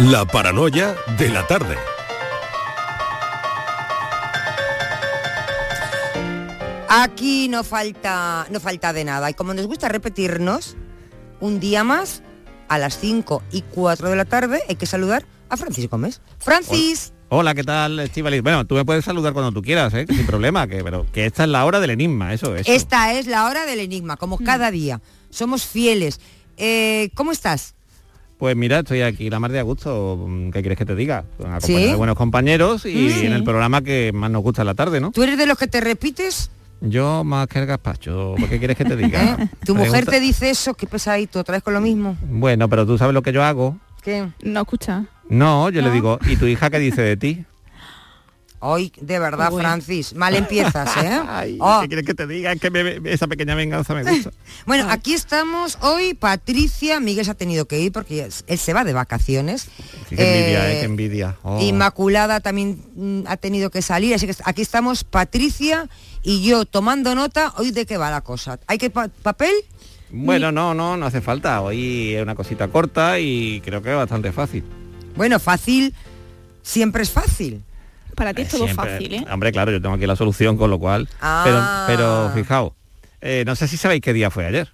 La paranoia de la tarde. Aquí no falta, no falta de nada. Y como nos gusta repetirnos, un día más, a las 5 y 4 de la tarde, hay que saludar a Francis Gómez. Francis. Hola, ¿qué tal, Estivaliz? Bueno, tú me puedes saludar cuando tú quieras, ¿eh? sin problema, que, pero que esta es la hora del enigma, eso es. Esta es la hora del enigma, como cada día. Somos fieles. Eh, ¿Cómo estás? Pues mira, estoy aquí la mar de a gusto. ¿Qué quieres que te diga? Acompañado ¿Sí? de buenos compañeros y Mm. en el programa que más nos gusta en la tarde, ¿no? ¿Tú eres de los que te repites? Yo más que el gazpacho, ¿qué quieres que te diga? ¿Eh? ¿Tu mujer te dice eso? ¿Qué pesadito? ¿Otra vez con lo mismo? Bueno, pero tú sabes lo que yo hago. ¿Qué? No escucha. No, yo le digo, ¿y tu hija qué dice de ti? Hoy, de verdad, Uy. Francis, mal empiezas, ¿eh? Ay, Oh. ¿Qué quieres que te diga? Es que me- esa pequeña venganza me gusta. Bueno, aquí estamos hoy. Patricia, Miguel se ha tenido que ir porque él se va de vacaciones. Sí, qué envidia, Eh, eh, qué envidia. Oh. Inmaculada también mm, ha tenido que salir, así que aquí estamos Patricia y yo tomando nota. Hoy de qué va la cosa. ¿Hay que pa- papel? Bueno, no, no, no hace falta. Hoy es una cosita corta y creo que es bastante fácil. Bueno, fácil, siempre es fácil. Para ti es todo Siempre- fácil, ¿eh? Hombre, claro, yo tengo aquí la solución, con lo cual. Ah. Pero, pero fijaos, eh, no sé si sabéis qué día fue ayer.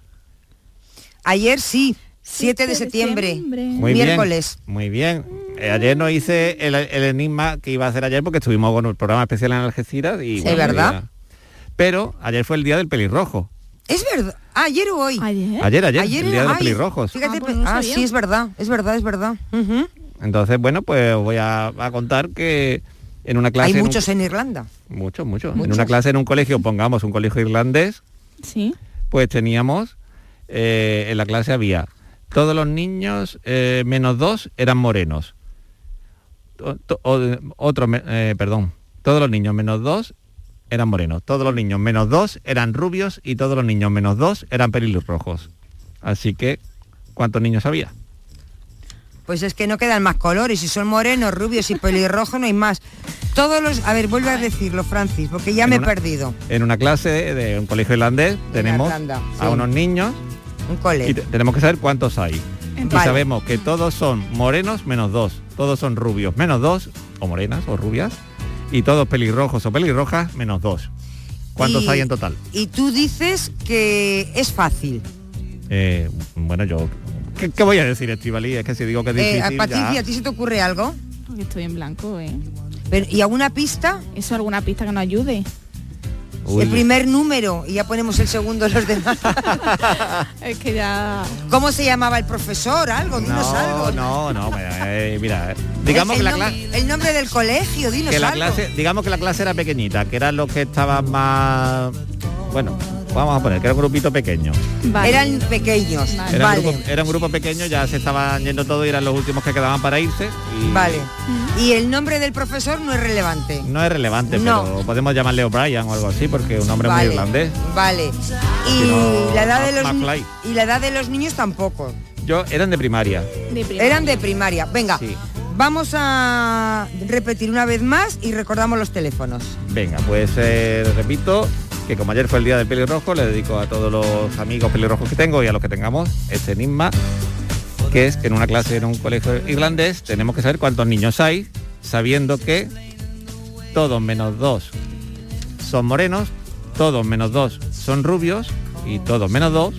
Ayer sí, 7 de septiembre, Muy miércoles. bien. Muy bien. Eh, ayer no hice el, el enigma que iba a hacer ayer porque estuvimos con el programa especial en Algeciras y. Sí, bueno, ¿verdad? Pero ayer fue el día del pelirrojo. Es verdad. Ah, ¿Ayer o hoy? Ayer. Ayer, ayer, Ayer el día de los pelirrojos. Fíjate, Ah, pues no ah, sabía. sí, es verdad, es verdad, es verdad. Entonces, bueno, pues os voy a, a contar que en una clase. Hay en un- muchos en Irlanda. Muchos, muchos. En una clase en un colegio, pongamos un colegio irlandés, Sí. pues teníamos, eh, en la clase había, todos los niños eh, menos dos eran morenos. To- to- o- otro, eh, perdón, todos los niños menos dos eran morenos. Todos los niños menos dos eran rubios y todos los niños menos dos eran pelirrojos. Así que, ¿cuántos niños había? Pues es que no quedan más colores, si son morenos, rubios y pelirrojos no hay más. Todos los, a ver, vuelve a decirlo, Francis, porque ya En me he perdido. En una clase de un colegio irlandés tenemos Irlanda, a unos niños Un cole. y te- tenemos que saber cuántos hay. Y Vale. sabemos que todos son morenos menos dos, todos son rubios menos dos, o morenas o rubias, y todos pelirrojos o pelirrojas menos dos. ¿Cuántos Y- hay en total? Y tú dices que es fácil. Eh, bueno, yo... ¿qué, qué voy a decir, Estivali? Es que si digo que es Eh, difícil, a Patricia, ya- ¿a ti se te ocurre algo? Porque estoy en blanco, ¿eh? Pero- ¿Y alguna pista? ¿Eso alguna pista que nos ayude? Uy, El primer número y ya ponemos el segundo los demás. Es que ya... ¿Cómo se llamaba el profesor? Algo, dinos no, algo. no, no, eh, mira, eh, digamos el, que la clase... El nombre del colegio, dinos que la algo. clase, digamos que la clase era pequeñita, que eran los que estaban más, bueno, vamos a poner que era un grupito pequeño. Vale. Eran pequeños. Vale. Era, un grupo, era un grupo pequeño, ya se estaban yendo todos y eran los últimos que quedaban para irse. Y Vale. Y el nombre del profesor no es relevante. No es relevante, No. pero podemos llamarle O'Brien o algo así, porque es un nombre vale. muy irlandés. Vale. Y no, la edad de los McFly. y la edad de los niños tampoco. Yo, eran de primaria. De primaria. Eran de primaria. Venga, Sí. vamos a repetir una vez más y recordamos los teléfonos. Venga, pues eh, repito que como ayer fue el día del pelirrojo, le dedico a todos los amigos pelirrojos que tengo y a los que tengamos este enigma, que es que en una clase en un colegio irlandés tenemos que saber cuántos niños hay, sabiendo que todos menos dos son morenos, todos menos dos son rubios y todos menos dos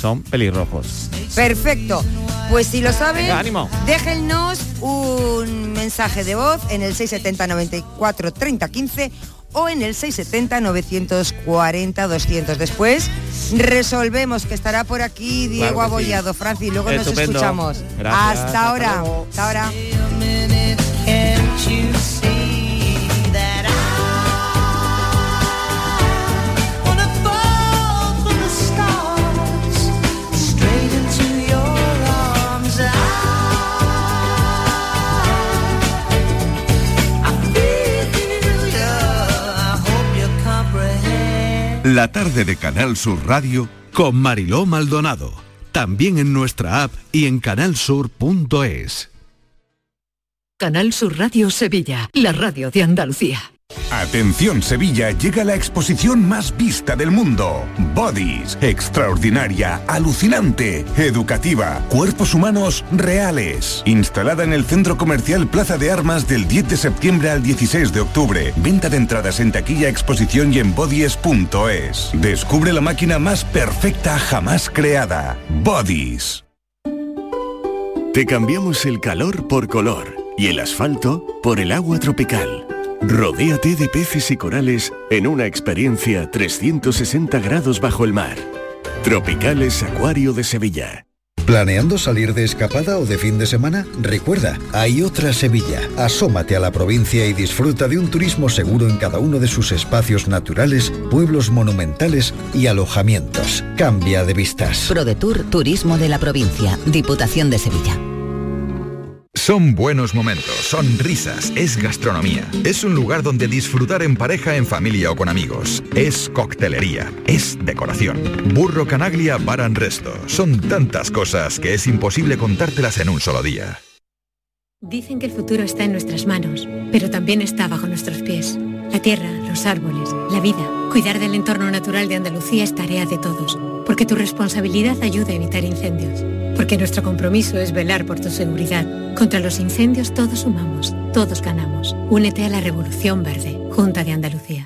son pelirrojos. Perfecto. Pues si lo saben, ánimo. déjennos un mensaje de voz en el 670 94 30 15 o en el 670 940 200. Después resolvemos que estará por aquí Diego Claro que sí. Abollado, Francis, luego nos escuchamos. Gracias, hasta ahora. Hasta ahora. La tarde de Canal Sur Radio con Mariló Maldonado. También en nuestra app y en canalsur.es. Canal Sur Radio Sevilla, la radio de Andalucía. Atención Sevilla, llega la exposición más vista del mundo. Bodies, extraordinaria, alucinante, educativa, cuerpos humanos reales. Instalada en el Centro Comercial Plaza de Armas del 10 de septiembre al 16 de octubre. Venta de entradas en taquilla, exposición y en bodies.es. Descubre la máquina más perfecta jamás creada. Bodies. Te cambiamos el calor por color y el asfalto por el agua tropical. Rodéate de peces y corales en una experiencia 360 grados bajo el mar. Tropicales Acuario de Sevilla. ¿Planeando salir de escapada o de fin de semana? Recuerda, hay otra Sevilla. Asómate a la provincia y disfruta de un turismo seguro en cada uno de sus espacios naturales, pueblos monumentales y alojamientos. Cambia de vistas. ProDetour Turismo de la Provincia, Diputación de Sevilla. Son buenos momentos, son risas, es gastronomía. Es un lugar donde disfrutar en pareja, en familia o con amigos. Es coctelería, es decoración. Burro Canaglia Baran Resto. Son tantas cosas que es imposible contártelas en un solo día. Dicen que el futuro está en nuestras manos, pero también está bajo nuestros pies. La tierra, los árboles, la vida. Cuidar del entorno natural de Andalucía es tarea de todos, porque tu responsabilidad ayuda a evitar incendios. Porque nuestro compromiso es velar por tu seguridad. Contra los incendios todos sumamos, todos ganamos. Únete a la Revolución Verde, Junta de Andalucía.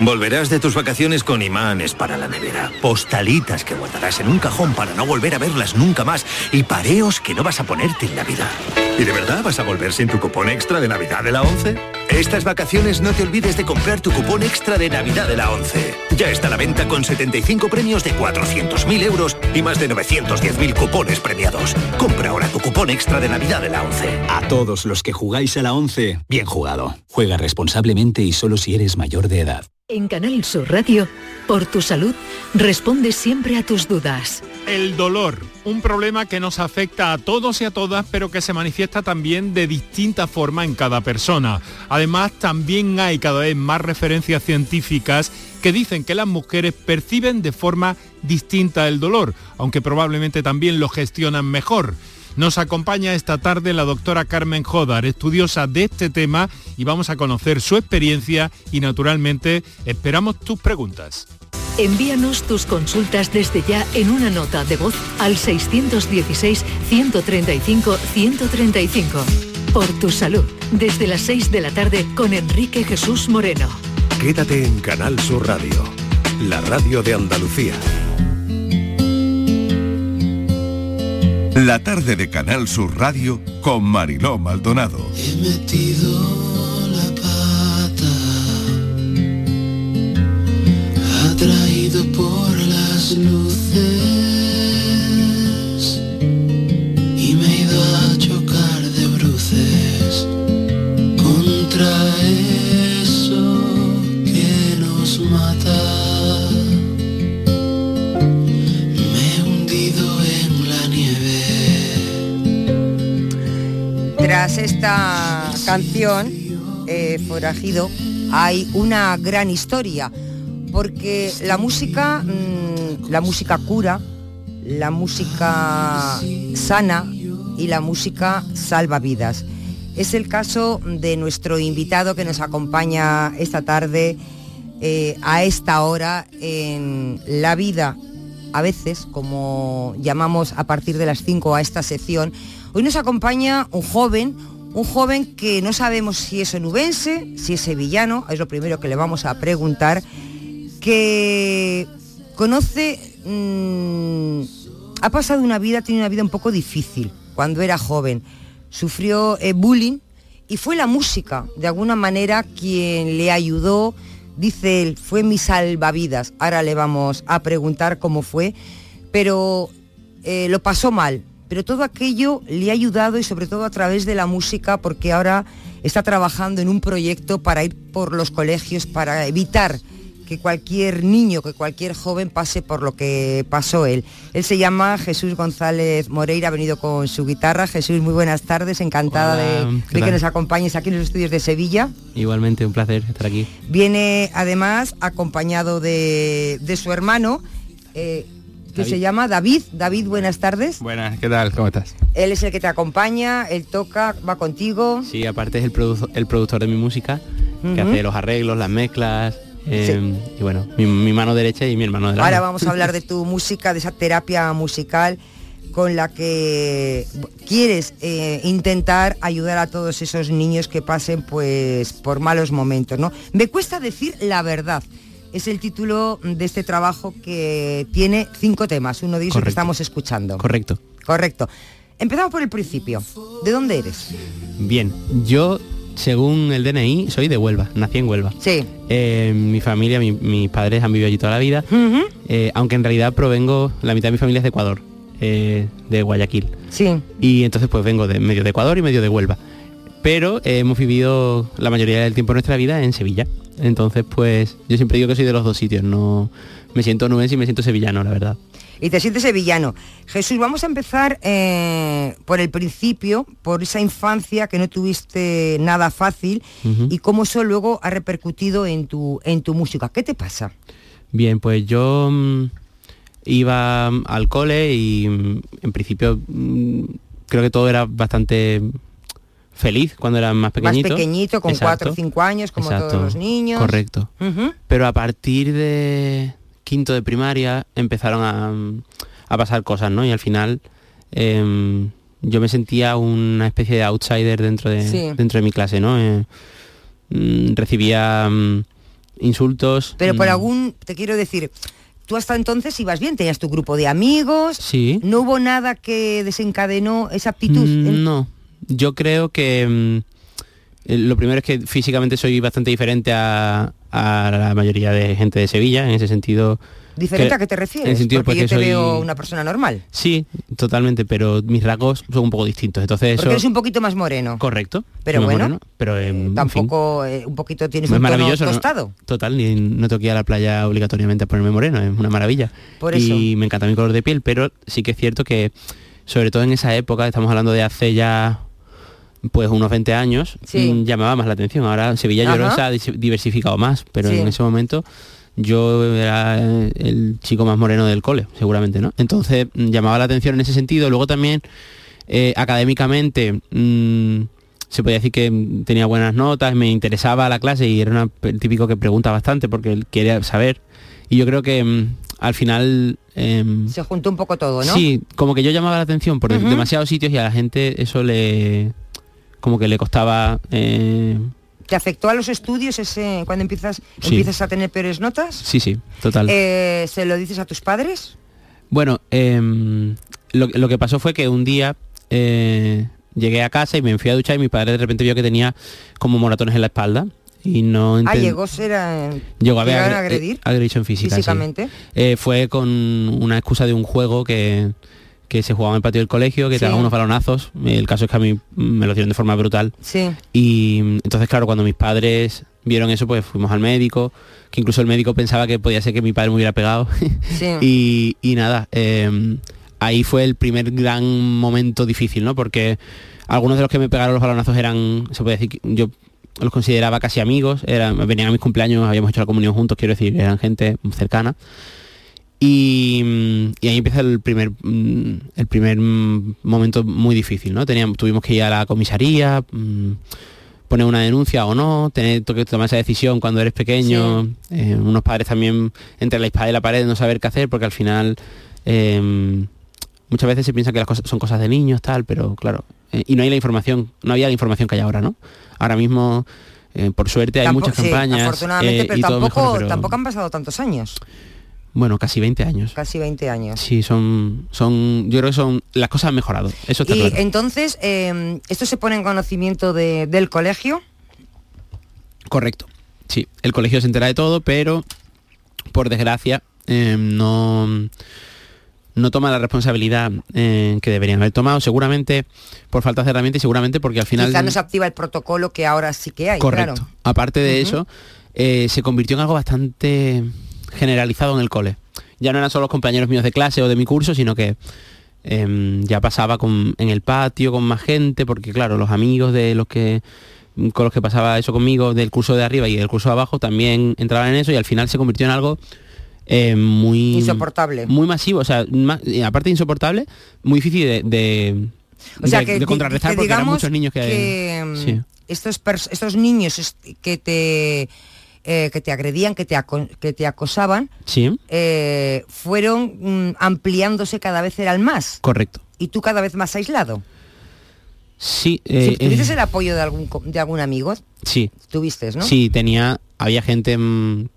Volverás de tus vacaciones con imanes para la nevera, postalitas que guardarás en un cajón para no volver a verlas nunca más y pareos que no vas a ponerte en Navidad. ¿Y de verdad vas a volver sin tu cupón extra de Navidad de la 11? Estas vacaciones no te olvides de comprar tu cupón extra de Navidad de la 11. Ya está a la venta con 75 premios de 400.000 euros y más de 910.000 cupones premiados. Compra ahora tu cupón extra de Navidad de la 11. A todos los que jugáis a la 11, bien jugado. Juega responsablemente y solo si eres mayor de edad. En Canal Sur Radio, por tu salud, responde siempre a tus dudas. El dolor, un problema que nos afecta a todos y a todas, pero que se manifiesta también de distinta forma en cada persona. Además, también hay cada vez más referencias científicas que dicen que las mujeres perciben de forma distinta el dolor, aunque probablemente también lo gestionan mejor. Nos acompaña esta tarde la doctora Carmen Jodar, estudiosa de este tema, y vamos a conocer su experiencia y naturalmente esperamos tus preguntas. Envíanos tus consultas desde ya en una nota de voz al 616-135-135. Por tu salud, desde las 6 de la tarde con Enrique Jesús Moreno. Quédate en Canal Sur Radio, la radio de Andalucía. La tarde de Canal Sur Radio con Mariló Maldonado. He metido la pata, atraído por las luces Tras esta canción, eh, Forajido, hay una gran historia, porque la música, mm, la música cura, la música sana y la música salva vidas. Es el caso de nuestro invitado que nos acompaña esta tarde eh, a esta hora en La Vida, a veces, como llamamos a partir de las 5 a esta sección. Hoy nos acompaña un joven, un joven que no sabemos si es onubense, si es sevillano, es lo primero que le vamos a preguntar, que conoce, mm, ha pasado una vida, tiene una vida un poco difícil cuando era joven. Sufrió eh, bullying y fue la música, de alguna manera, quien le ayudó, dice él, fue mi salvavidas. Ahora le vamos a preguntar cómo fue, pero eh, lo pasó mal. Pero todo aquello le ha ayudado y sobre todo a través de la música, porque ahora está trabajando en un proyecto para ir por los colegios, para evitar que cualquier niño, que cualquier joven pase por lo que pasó él. Él se llama Jesús González Moreira, ha venido con su guitarra. Jesús, muy buenas tardes, encantada Hola, de, ¿qué de que nos acompañes aquí en los estudios de Sevilla. Igualmente, un placer estar aquí. Viene además acompañado de, de su hermano, eh, que David. se llama David. David, buenas tardes. Buenas, ¿qué tal? ¿Cómo estás? Él es el que te acompaña, él toca, va contigo. Sí, aparte es el, produ- el productor de mi música, que hace los arreglos, las mezclas, eh, y bueno, mi, mi mano derecha y mi hermano derecho. Ahora vamos a hablar de tu música, de esa terapia musical con la que quieres eh, intentar ayudar a todos esos niños que pasen pues por malos momentos, ¿no? Me cuesta decir la verdad. Es el título de este trabajo que tiene cinco temas, uno de ellos el que estamos escuchando. Correcto. Correcto. Empezamos por el principio. ¿De dónde eres? Bien, yo, según el DNI, soy de Huelva, nací en Huelva. Sí. Eh, mi familia, mi- mis padres han vivido allí toda la vida, eh, aunque en realidad provengo, la mitad de mi familia es de Ecuador, eh, de Guayaquil. Sí. Y entonces pues vengo de medio de Ecuador y medio de Huelva. Pero hemos vivido la mayoría del tiempo de nuestra vida en Sevilla. Entonces pues yo siempre digo que soy de los dos sitios, no me siento nubense y me siento sevillano, la verdad. Y te sientes sevillano. Jesús, vamos a empezar eh, por el principio, por esa infancia que no tuviste nada fácil y cómo eso luego ha repercutido en tu, en tu música. ¿Qué te pasa? Bien, pues yo mm, iba mm, al cole y mm, en principio creo que todo era bastante feliz cuando era más pequeñito. Más pequeñito, con Exacto. cuatro o cinco años, como Exacto. todos los niños. Correcto. Pero a partir de quinto de primaria empezaron a, a pasar cosas, ¿no? Y al final em, yo me sentía una especie de outsider dentro de, Sí. dentro de mi clase, ¿no? Eh, mm, recibía mm, insultos. Pero por mm, algún, te quiero decir, tú hasta entonces ibas bien, tenías tu grupo de amigos. Sí. No hubo nada que desencadenó esa aptitud. En- No, yo creo que mm, eh, lo primero es que físicamente soy bastante diferente a, a la mayoría de gente de Sevilla, en ese sentido. ¿Diferente que- a qué te refieres? En el sentido Porque yo te soy- veo una persona normal. Sí, totalmente, pero mis rasgos son un poco distintos. Entonces Porque eso... eres un poquito más moreno. Correcto. Pero bueno, moreno, pero eh, en fin, Tampoco eh, un poquito tienes es un tono maravilloso. ¿no? tostado. Total, ni, no tengo que ir a la playa obligatoriamente a ponerme moreno, es una maravilla. Por y me encanta mi color de piel, pero sí que es cierto que, sobre todo en esa época, estamos hablando de hace ya pues unos 20 años, Sí. mm, llamaba más la atención. Ahora Sevilla Ajá. se ha diversificado más, pero Sí. en ese momento yo era el chico más moreno del cole, seguramente, ¿no? Entonces mm, llamaba la atención en ese sentido. Luego también eh, académicamente mm, se podía decir que tenía buenas notas, me interesaba la clase y era una- el típico que pregunta bastante porque él quería saber. Y yo creo que al final... em, Se juntó un poco todo, ¿no? Sí, como que yo llamaba la atención por demasiados sitios y a la gente eso le... como que le costaba... eh, ¿Te afectó a los estudios ese cuando empiezas Sí. empiezas a tener peores notas? sí, sí, total. Eh, ¿Se lo dices a tus padres? Bueno, em, lo, lo que pasó fue que un día eh, llegué a casa y me fui a duchar y mi padre de repente vio que tenía como moratones en la espalda y no Ah, llegó a ser a, Llegó a ver agre- a agredir agresión física. físicamente. Eh, fue con una excusa de un juego que, que se jugaba en el patio del colegio, que Sí. te daban unos balonazos. El caso es que a mí mm, me lo dieron de forma brutal. Sí. Y mm, entonces, claro, cuando mis padres vieron eso, pues fuimos al médico, que incluso el médico pensaba que podía ser que mi padre me hubiera pegado. Sí. y, y nada, eh, ahí fue el primer gran momento difícil, ¿no? Porque algunos de los que me pegaron los balonazos eran, se puede decir, yo los consideraba casi amigos, eran, venían a mis cumpleaños, habíamos hecho la comunión juntos, quiero decir, eran gente cercana. Y, mm, y ahí empieza el primer mm, el primer mm, momento muy difícil, ¿no? Teníamos, tuvimos que ir a la comisaría, poner una denuncia o no, tener que tomar esa decisión cuando eres pequeño, eh, unos padres también entre la espada y la pared no saber qué hacer porque al final eh, muchas veces se piensa que las cosas son cosas de niños tal, pero claro, eh, y no hay la información, no había la información que hay ahora, ¿no? Ahora mismo eh, por suerte hay muchas sí, campañas afortunadamente, pero y tampoco, mejor, pero, tampoco han pasado tantos años, bueno, casi 20 años. casi 20 años. Sí, son, son, yo creo que son, las cosas han mejorado, eso está Y claro. entonces, eh, esto se pone en conocimiento de- del colegio. Correcto. Sí, el colegio se entera de todo, pero por desgracia eh, no, no toma la responsabilidad eh, que deberían haber tomado, seguramente por falta de herramientas y seguramente porque al final... Quizá no se activa el protocolo que ahora sí que hay, Correcto. claro. Aparte de eso, eh, se convirtió en algo bastante generalizado en el cole. Ya no eran solo los compañeros míos de clase o de mi curso, sino que em, ya pasaba con, en el patio con más gente, porque claro, los amigos de los que con los que pasaba eso conmigo del curso de arriba y del curso de abajo también entraban en eso y al final se convirtió en algo eh, muy Insoportable. muy masivo o sea y aparte de insoportable muy difícil de, de, O sea, de- que, de contrarrestar que porque eran muchos niños que, que, sí. estos, estos niños que te eh, que te agredían, que te, aco- que te acosaban, sí eh, fueron mm, ampliándose cada vez eran más correcto y tú cada vez más aislado. sí eh, ¿Tuviste eh, el apoyo de algún de algún amigo? sí Tuviste, ¿no? Sí, tenía, había gente mm,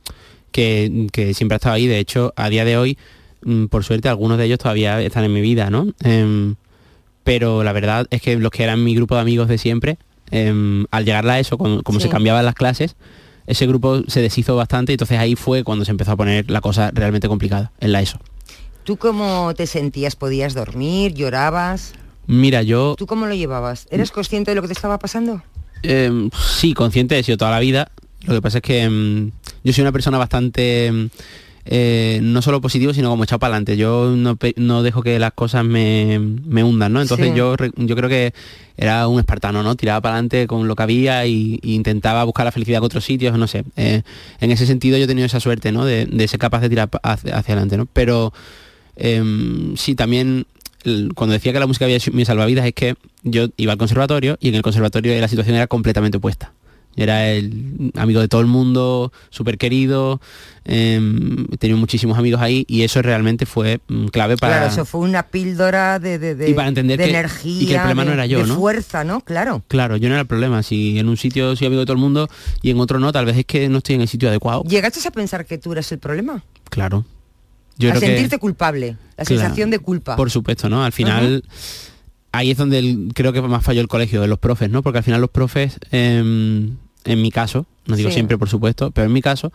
que, que siempre ha estado ahí. De hecho, a día de hoy, mm, por suerte, algunos de ellos todavía están en mi vida, ¿no? Em, pero la verdad es que los que eran mi grupo de amigos de siempre, em, al llegar a eso, como, como se cambiaban las clases, ese grupo se deshizo bastante y entonces ahí fue cuando se empezó a poner la cosa realmente complicada en la ESO. ¿Tú cómo te sentías? ¿Podías dormir? ¿Llorabas? Mira, yo ¿Tú cómo lo llevabas? ¿Eres consciente de lo que te estaba pasando? Em, sí, consciente he sido toda la vida. Lo que pasa es que em, yo soy una persona bastante, em, eh, no solo positivo, sino como echado para adelante. Yo no, no dejo que las cosas me, me hundan, ¿no? Entonces Sí. yo, yo creo que era un espartano, ¿no? Tiraba para adelante con lo que había y, y intentaba buscar la felicidad en otros sitios, no sé. Eh, en ese sentido yo he tenido esa suerte, ¿no? De, de ser capaz de tirar hacia, hacia adelante, ¿no? Pero em, sí, también cuando decía que la música había sido mi salvavidas es que yo iba al conservatorio y en el conservatorio la situación era completamente opuesta. Era el amigo de todo el mundo, súper querido, em, tenido muchísimos amigos ahí y eso realmente fue mm, clave para... Claro, eso fue una píldora de, de, de- Y para entender de que- energía, y que el problema de, no era yo, ¿no? fuerza, ¿no? Claro. Claro, yo no era el problema. Si en un sitio soy amigo de todo el mundo y en otro no, tal vez es que no estoy en el sitio adecuado. ¿Llegaste a pensar que tú eras el problema? Claro. Yo a creo que- sentirte culpable, la Claro, sensación de culpa. Por supuesto, ¿no? Al final, ahí es donde el- creo que más falló el colegio, de los profes, ¿no? Porque al final los profes, em, en mi caso, no digo Sí. siempre por supuesto, pero en mi caso,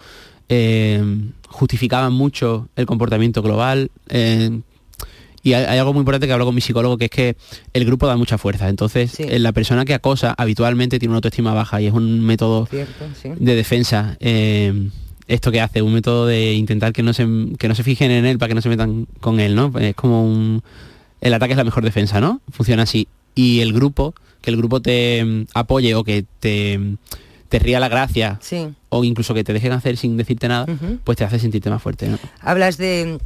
em, justificaban mucho el comportamiento global. em, y hay, hay algo muy importante que hablo con mi psicólogo, que es que el grupo da mucha fuerza. Entonces, eh, la persona que acosa habitualmente tiene una autoestima baja y es un método Cierto, sí. de defensa. eh, esto que hace, un método de intentar que no se que no se fijen en él para que no se metan con él, ¿no? Es como un el ataque es la mejor defensa, ¿no? Funciona así. Y el grupo, que el grupo te mm, apoye o que te, te ría la gracia Sí. o incluso que te dejen hacer sin decirte nada, pues te hace sentirte más fuerte, ¿no? Hablas de,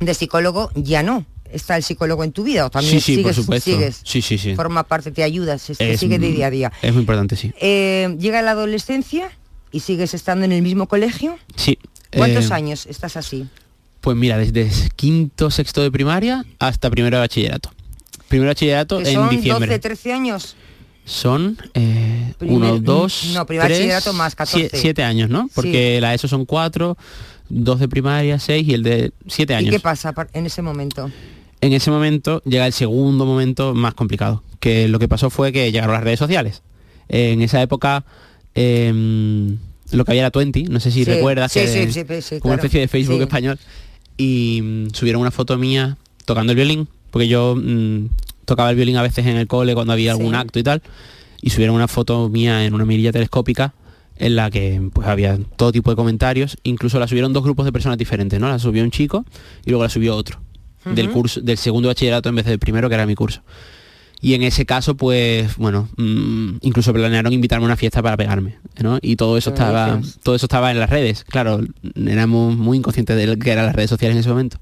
de psicólogo, ya no. ¿Está el psicólogo en tu vida o también sí, sí, por sigues, supuesto. sigues? Sí, sí, sí. Forma parte, te ayudas, Es, sigue de día a día. Es muy importante, sí. Eh, llega la adolescencia y sigues estando en el mismo colegio. Sí. ¿Cuántos eh, años estás así? Pues mira, desde quinto, sexto de primaria hasta primero de bachillerato. Primero de bachillerato Que en son diciembre. 12, 13 años. Son eh, Primer- uno, dos, no, primer tres, más 14. sie- siete años, ¿no? Porque la ESO son cuatro, dos de primaria, seis y el de siete ¿Y años. qué pasa en ese momento? En ese momento llega el segundo momento más complicado, que lo que pasó fue que llegaron las redes sociales. en esa época em, lo que había era Twenty, no sé si Sí, recuerdas, sí, que sí, sí, sí, sí, como una especie de Facebook Sí. español. Y mm, subieron una foto mía tocando el violín, porque yo mm, tocaba el violín a veces en el cole cuando había algún Sí. acto y tal. Y subieron una foto mía en una mirilla telescópica en la que pues había todo tipo de comentarios, incluso la subieron dos grupos de personas diferentes, ¿no? La subió un chico y luego la subió otro del curso del segundo bachillerato en vez del primero que era mi curso. Y en ese caso, pues, bueno, mm, incluso planearon invitarme a una fiesta para pegarme, ¿no? Y todo eso ¿Qué me estaba, todo eso estaba en las redes. Claro, éramos muy inconscientes de lo que eran las redes sociales en ese momento.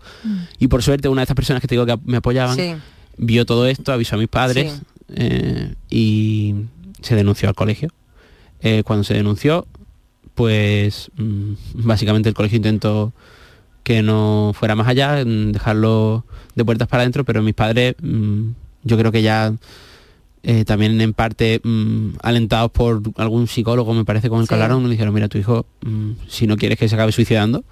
Y por suerte, una de estas personas que te digo que me apoyaban Sí. Vio todo esto, avisó a mis padres Sí. eh, y se denunció al colegio. Eh, cuando se denunció, pues mm, básicamente el colegio intentó que no fuera más allá, mm, dejarlo de puertas para adentro, pero mis padres, mm, yo creo que ya eh, también en parte mm, alentados por algún psicólogo, me parece, con el que Sí. hablaron, me dijeron, mira, tu hijo, si no quieres que se acabe suicidando,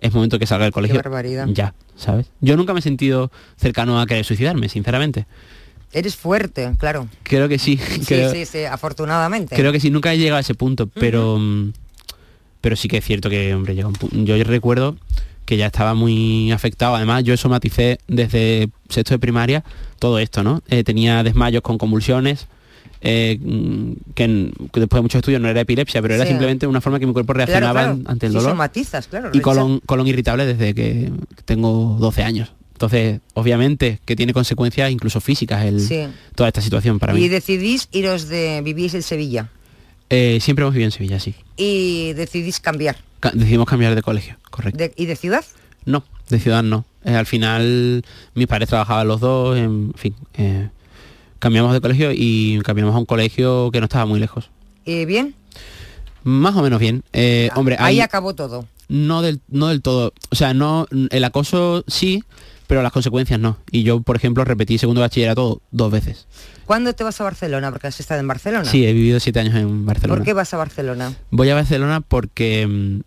es momento que salga del colegio. barbaridad. Ya, ¿sabes? Yo nunca me he sentido cercano a querer suicidarme, sinceramente. Eres fuerte, claro. Creo que sí. Sí, creo, sí, sí, afortunadamente. creo que sí, nunca he llegado a ese punto, pero mm, pero sí que es cierto que, hombre, llega un Yo recuerdo que ya estaba muy afectado. Además, yo somaticé desde sexto de primaria todo esto, ¿no? Eh, tenía desmayos con convulsiones, eh, que, después de muchos estudios no era epilepsia, pero era Sí. simplemente una forma que mi cuerpo reaccionaba claro. ante el Sí, dolor. somatizas, claro. y colon, colon irritable desde que tengo 12 años. Entonces, obviamente, que tiene consecuencias incluso físicas el, Sí. toda esta situación para y mí. decidís iros de vivís en Sevilla Eh, siempre hemos vivido en Sevilla, sí. y decidís cambiar. Ca- decidimos cambiar de colegio, correcto. De- ¿Y de ciudad? No, de ciudad no. Eh, al final, mis padres trabajaban los dos, en fin. eh, cambiamos de colegio y cambiamos a un colegio que no estaba muy lejos. Eh, ¿Bien? Más o menos bien. Eh, hombre, Ahí acabó todo. no del, no del todo. O sea, no el acoso sí, pero las consecuencias no. Y yo, por ejemplo, repetí segundo bachillerato dos veces. ¿Cuándo te vas a Barcelona? Porque has estado en Barcelona. Sí, he vivido siete años en Barcelona. ¿Por qué vas a Barcelona? Voy a Barcelona porque mm,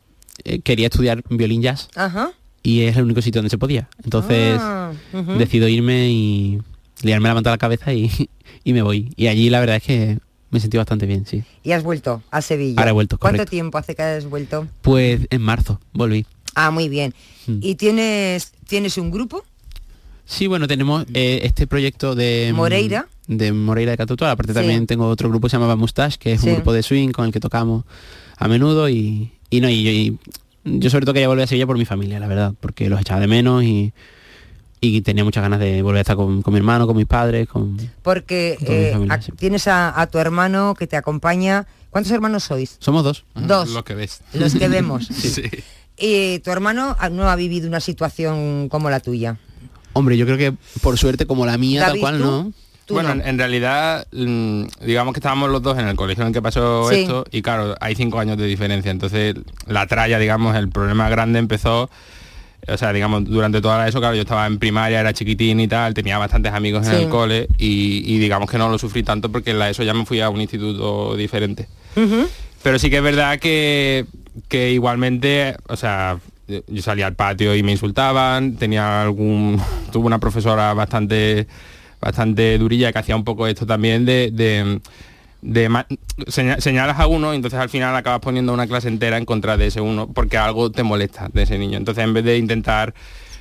eh, quería estudiar violín jazz Ajá. y es el único sitio donde se podía. Entonces Ah, decido irme y liarme la manta a la cabeza y, y me voy. Y allí la verdad es que me sentí bastante bien, sí. Y has vuelto a Sevilla. Ahora he vuelto, ¿Cuánto tiempo hace que has vuelto? Pues en marzo volví. Ah, muy bien. Mm. ¿Y tienes, tienes un grupo? Sí, bueno, tenemos eh, este proyecto de... mm, Moreira. De Moreira de Catutual. Aparte Sí. también tengo otro grupo que se llamaba Mustache, que es Sí. un grupo de swing con el que tocamos a menudo y, y no, y yo, y yo sobre todo quería volver a Sevilla por mi familia, la verdad, porque los echaba de menos y, y tenía muchas ganas de volver a estar con, con mi hermano, con mis padres, con... Porque Con mi eh, familia, a- sí. tienes a, a tu hermano que te acompaña. ¿Cuántos hermanos sois? Somos dos. Dos. Lo que ves. Los que vemos. Sí. Y tu hermano ah, no ha vivido una situación como la tuya. Hombre, yo creo que por suerte como la mía, tal cual, ¿tú? ¿no? Bueno, no. en, realidad, mm, digamos que estábamos los dos en el colegio en el que pasó Sí. esto y claro, hay cinco años de diferencia. Entonces, la tralla, digamos, el problema grande empezó, o sea, digamos, durante toda eso, claro, yo estaba en primaria, era chiquitín y tal, tenía bastantes amigos en Sí. el cole y, y digamos que no lo sufrí tanto porque en la ESO ya me fui a un instituto diferente. Pero sí que es verdad que, que igualmente, o sea, yo salía al patio y me insultaban, tenía algún, tuve una profesora bastante, bastante durilla que hacía un poco esto también de, de, de señalas a uno y entonces al final acabas poniendo una clase entera en contra de ese uno porque algo te molesta de ese niño. Entonces en vez de intentar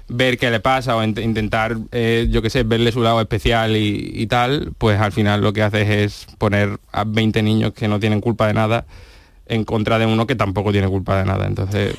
ver qué le pasa o int- intentar, eh, yo qué sé, verle su lado especial y, tal, pues al final lo que haces es poner a 20 niños que no tienen culpa de nada en contra de uno que tampoco tiene culpa de nada. Entonces,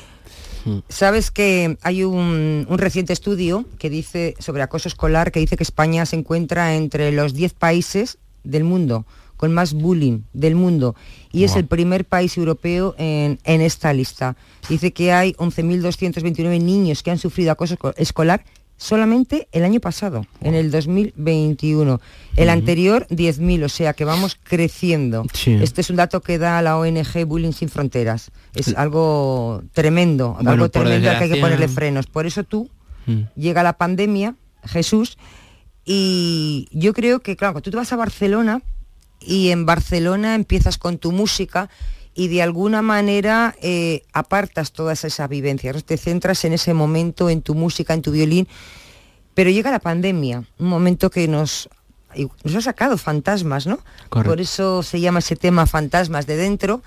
Sabes que hay un, un reciente estudio que dice sobre acoso escolar que dice que España se encuentra entre los 10 países del mundo con más bullying del mundo y es el primer país europeo en, en esta lista. Dice que hay 11.229 niños que han sufrido acoso esco- escolar solamente el año pasado, en el 2021. El anterior 10.000, o sea que vamos creciendo. Sí. Este es un dato que da la ONG Bullying Sin Fronteras. Es algo tremendo, Bueno, algo tremendo al que hay que ponerle frenos. Por eso tú Mm. llega la pandemia, Jesús, y yo creo que, claro, tú te vas a Barcelona y en Barcelona empiezas con tu música y de alguna manera eh, apartas todas esas vivencias, ¿no? te centras en ese momento, en tu música, en tu violín, pero llega la pandemia, un momento que nos, nos ha sacado fantasmas, ¿no? Correcto. Por eso se llama ese tema fantasmas de dentro,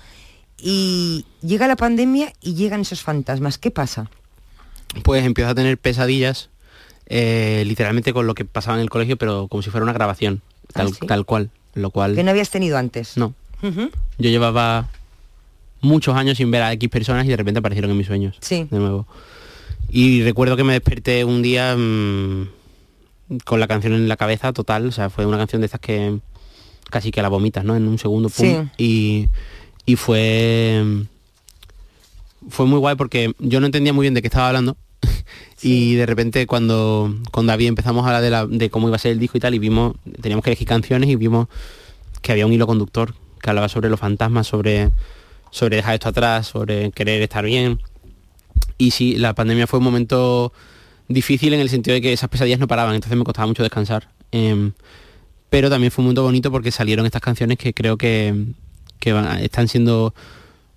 y llega la pandemia y llegan esos fantasmas, ¿qué pasa? pues empiezo a tener pesadillas eh, literalmente con lo que pasaba en el colegio pero como si fuera una grabación tal, Ah, ¿sí? tal cual lo cual Que no habías tenido antes. no. Yo llevaba muchos años sin ver a X personas y de repente aparecieron en mis sueños Sí. de nuevo. Y recuerdo que me desperté un día mm, con la canción en la cabeza total o sea fue una canción de estas que casi que la vomitas no en un segundo pum, y y fue fue muy guay porque yo no entendía muy bien de qué estaba hablando y de repente cuando con David empezamos a hablar de, la- de cómo iba a ser el disco y tal y vimos teníamos que elegir canciones y vimos que había un hilo conductor que hablaba sobre los fantasmas sobre sobre dejar esto atrás sobre querer estar bien. Y sí la pandemia fue un momento difícil en el sentido de que esas pesadillas no paraban entonces me costaba mucho descansar. Em, pero también fue un momento bonito porque salieron estas canciones que creo que, que van- están siendo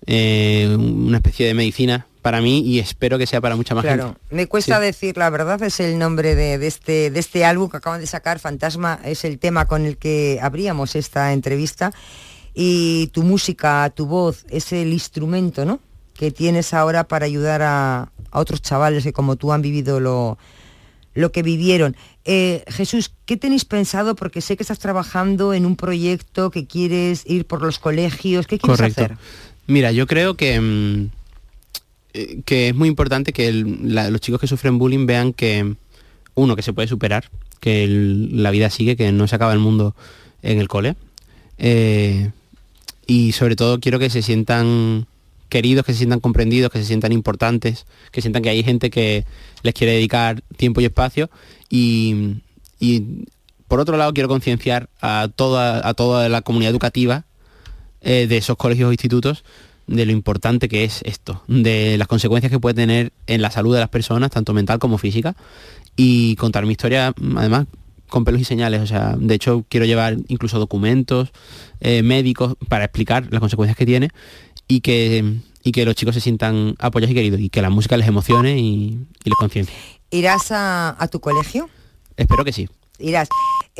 eh, una especie de medicina para mí y espero que sea para mucha más Claro, gente. me cuesta Sí. decir la verdad, es el nombre de, de este, de este álbum que acaban de sacar, Fantasma, es el tema con el que abríamos esta entrevista. Y tu música, tu voz, es el instrumento, ¿no? Que tienes ahora para ayudar a, a otros chavales que como tú han vivido lo, lo que vivieron. Eh, Jesús, ¿qué tenéis pensado? Porque sé que estás trabajando en un proyecto que quieres ir por los colegios. ¿Qué quieres Correcto. hacer? Mira, yo creo que, mm, que es muy importante que los chicos que sufren bullying vean que, uno, que se puede superar, que la vida sigue, que no se acaba el mundo en el cole. Eh, y sobre todo quiero que se sientan queridos, que se sientan comprendidos, que se sientan importantes, que sientan que hay gente que les quiere dedicar tiempo y espacio. Y, y, por otro lado quiero concienciar a toda, a toda la comunidad educativa eh, de esos colegios o institutos de lo importante que es esto, de las consecuencias que puede tener en la salud de las personas, tanto mental como física, y contar mi historia, además, con pelos y señales. O sea, de hecho, quiero llevar incluso documentos eh, médicos para explicar las consecuencias que tiene y que, y que los chicos se sientan apoyados y queridos, y que la música les emocione y, y les conciencie. ¿Irás a, a tu colegio? Espero que sí. Irás.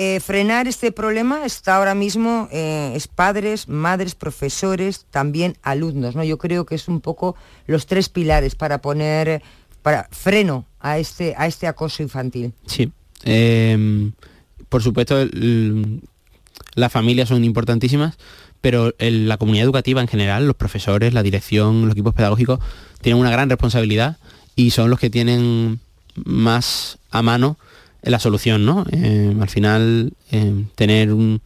Eh, frenar este problema está ahora mismo, eh, es padres, madres, profesores, también alumnos, ¿no? Yo creo que es un poco los tres pilares para poner para freno a este, a este acoso infantil. Sí. Eh, por supuesto, las familias son importantísimas, pero la comunidad educativa en general, los profesores, la dirección, los equipos pedagógicos, tienen una gran responsabilidad y son los que tienen más a mano la solución, ¿no? Eh, al final, eh, tener un,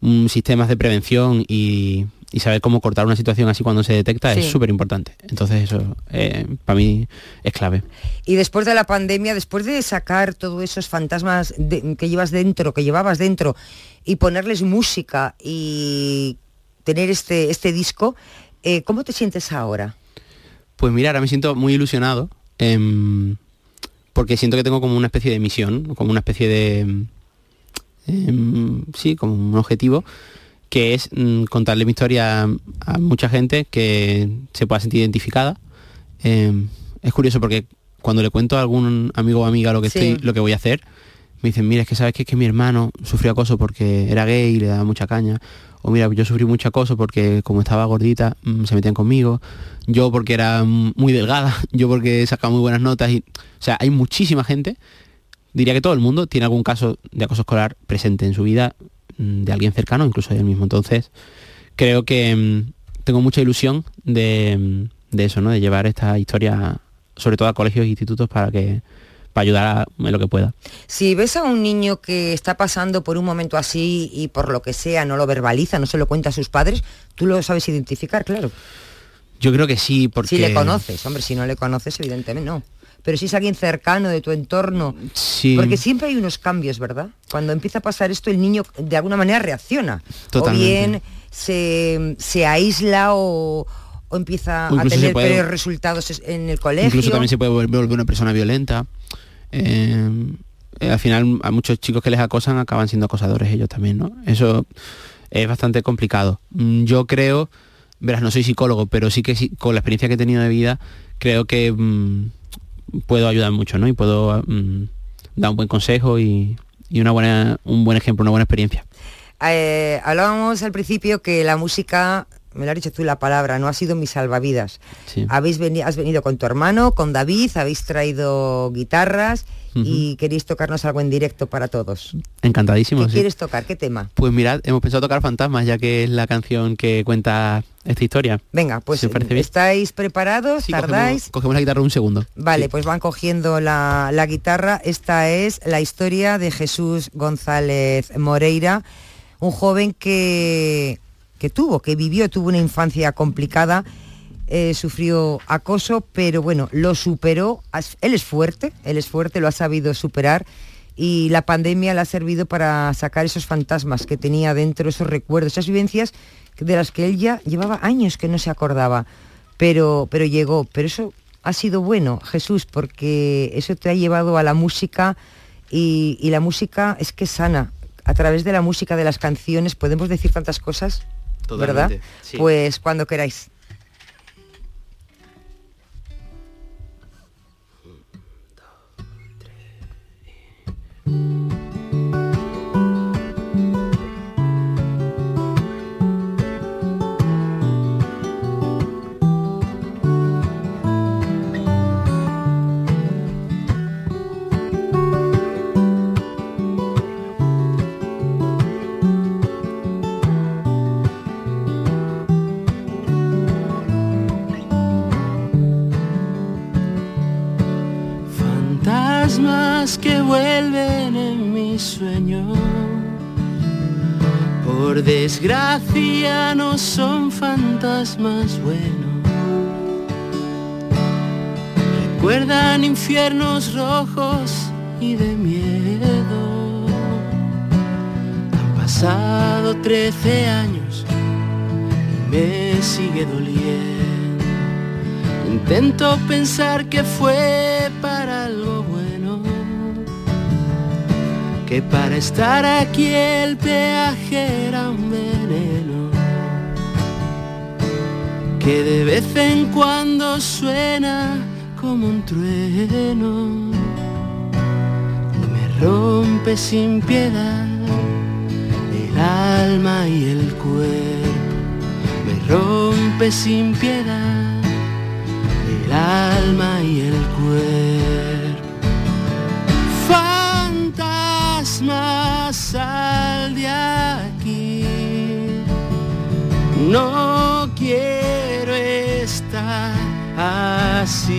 un sistemas de prevención y, y saber cómo cortar una situación así cuando se detecta es súper importante. Entonces eso, eh, para mí, es clave. Y después de la pandemia, después de sacar todos esos fantasmas de- que llevas dentro, que llevabas dentro, y ponerles música y tener este, este disco, ¿cómo te sientes ahora? Pues mira, ahora me siento muy ilusionado em, porque siento que tengo como una especie de misión, como una especie de... em, sí, como un objetivo que es mm, contarle mi historia a, a mucha gente que se pueda sentir identificada. Em, es curioso porque cuando le cuento a algún amigo o amiga lo que Sí. estoy, lo que voy a hacer, me dicen, mira, es que sabes que es que mi hermano sufrió acoso porque era gay y le daba mucha caña. O mira, yo sufrí mucho acoso porque como estaba gordita, mm, se metían conmigo. Yo porque era muy delgada, yo porque sacaba muy buenas notas. Y, o sea, hay muchísima gente, diría que todo el mundo, tiene algún caso de acoso escolar presente en su vida, mm, de alguien cercano, incluso de él mismo. Entonces, creo que mm, tengo mucha ilusión de, de eso, ¿no? De llevar esta historia, sobre todo a colegios e institutos, para que para ayudar a- en lo que pueda. Si ves a un niño que está pasando por un momento así y por lo que sea no lo verbaliza, no se lo cuenta a sus padres, tú lo sabes identificar, claro. Yo creo que sí, porque... Si le conoces, hombre, si no le conoces, evidentemente no. Pero si es alguien cercano de tu entorno, Sí. porque siempre hay unos cambios, ¿verdad? Cuando empieza a pasar esto, el niño de alguna manera reacciona. Totalmente. O bien se, se aísla o, o empieza O a tener puede- peores resultados es- en el colegio. Incluso también se puede volver una persona violenta. Eh, al final a muchos chicos que les acosan acaban siendo acosadores ellos también, ¿no? Eso es bastante complicado. Mm, Yo creo, verás, no soy psicólogo, pero sí que con la experiencia que he tenido de vida, creo que mm, puedo ayudar mucho, ¿no? Y puedo mm, dar un buen consejo y, y una buena, un buen ejemplo, una buena experiencia. Eh, hablábamos al principio que la música, me lo has dicho tú la palabra, no ha sido mi salvavidas. Sí. Habéis veni- has venido con tu hermano, con David, habéis traído guitarras y queréis tocarnos algo en directo para todos. Encantadísimo. ¿Qué sí. quieres tocar? ¿Qué tema? Pues mirad, hemos pensado tocar Fantasmas, ya que es la canción que cuenta esta historia. Venga, pues. ¿estáis preparados? Sí, ¿Tardáis? Cogemos, cogemos la guitarra un segundo. Vale, pues van cogiendo la, la guitarra. Esta es la historia de Jesús González Moreira, un joven que, que tuvo, que vivió, tuvo una infancia complicada, eh, sufrió acoso, pero bueno, lo superó. Él es fuerte, él es fuerte, lo ha sabido superar y la pandemia le ha servido para sacar esos fantasmas que tenía dentro, esos recuerdos, esas vivencias de las que él ya llevaba años que no se acordaba, pero, pero llegó. Pero eso ha sido bueno, Jesús, porque eso te ha llevado a la música y, y la música es que sana. A través de la música, de las canciones, podemos decir tantas cosas, ¿verdad? Sí. Pues cuando queráis. Vuelven en mis sueños. Por desgracia no son fantasmas buenos. Recuerdan infiernos rojos y de miedo. Han pasado 13 años y me sigue doliendo. Intento pensar que fue que para estar aquí el peaje era un veneno, que de vez en cuando suena como un trueno y me rompe sin piedad el alma y el cuerpo, me rompe sin piedad el alma y el cuerpo. Así.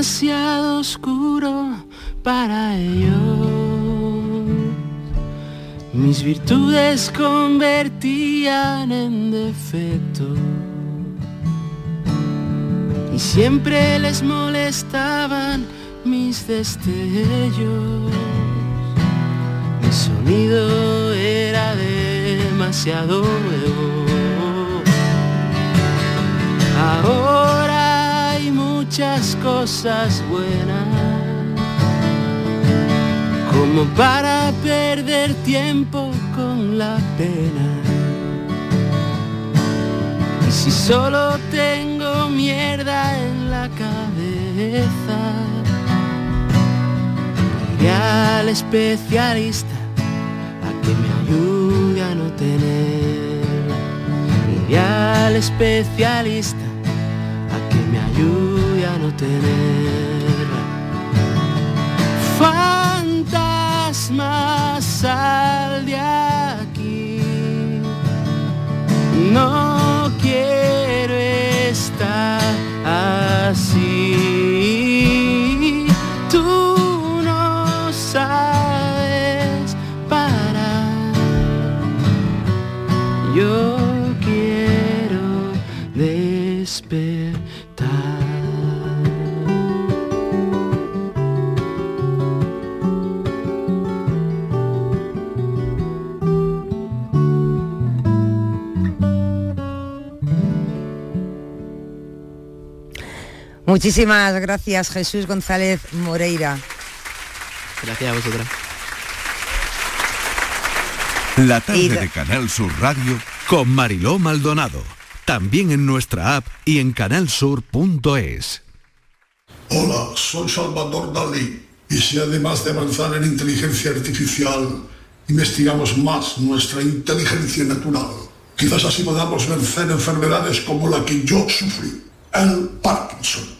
Demasiado oscuro para ellos. Mis virtudes convertían en defecto. Y siempre les molestaban mis destellos. Mi sonido era demasiado nuevo. Ahora muchas cosas buenas como para perder tiempo con la pena. Y si solo tengo mierda en la cabeza, iré al especialista a que me ayude a no tenerla. Iré al especialista ayude a Muchísimas gracias Jesús González Moreira. Gracias a vosotras. La tarde Y- de Canal Sur Radio con Mariló Maldonado. También en nuestra app y en canalsur.es. Hola, soy Salvador Dalí. Y si además de avanzar en inteligencia artificial, investigamos más nuestra inteligencia natural, quizás así podamos vencer enfermedades como la que yo sufrí, el Parkinson.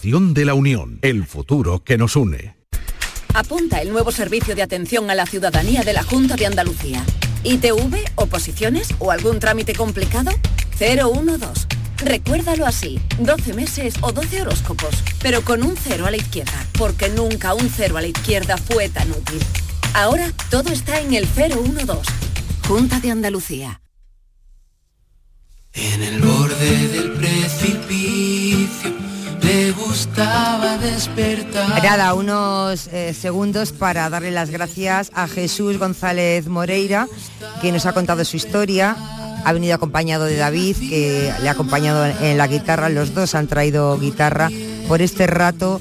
de la Unión, el futuro que nos une. Apunta el nuevo servicio de atención a la ciudadanía de la Junta de Andalucía. ITV, oposiciones o algún trámite complicado? 012. Recuérdalo así, 12 meses o 12 horóscopos, pero con un cero a la izquierda, porque nunca un cero a la izquierda fue tan útil. Ahora todo está en el 012. Junta de Andalucía. En el borde del precipicio le gustaba despertar. Nada, unos eh, segundos para darle las gracias a Jesús González Moreira, que nos ha contado su historia. Ha venido acompañado de David, que le ha acompañado en la guitarra. Los dos han traído guitarra por este rato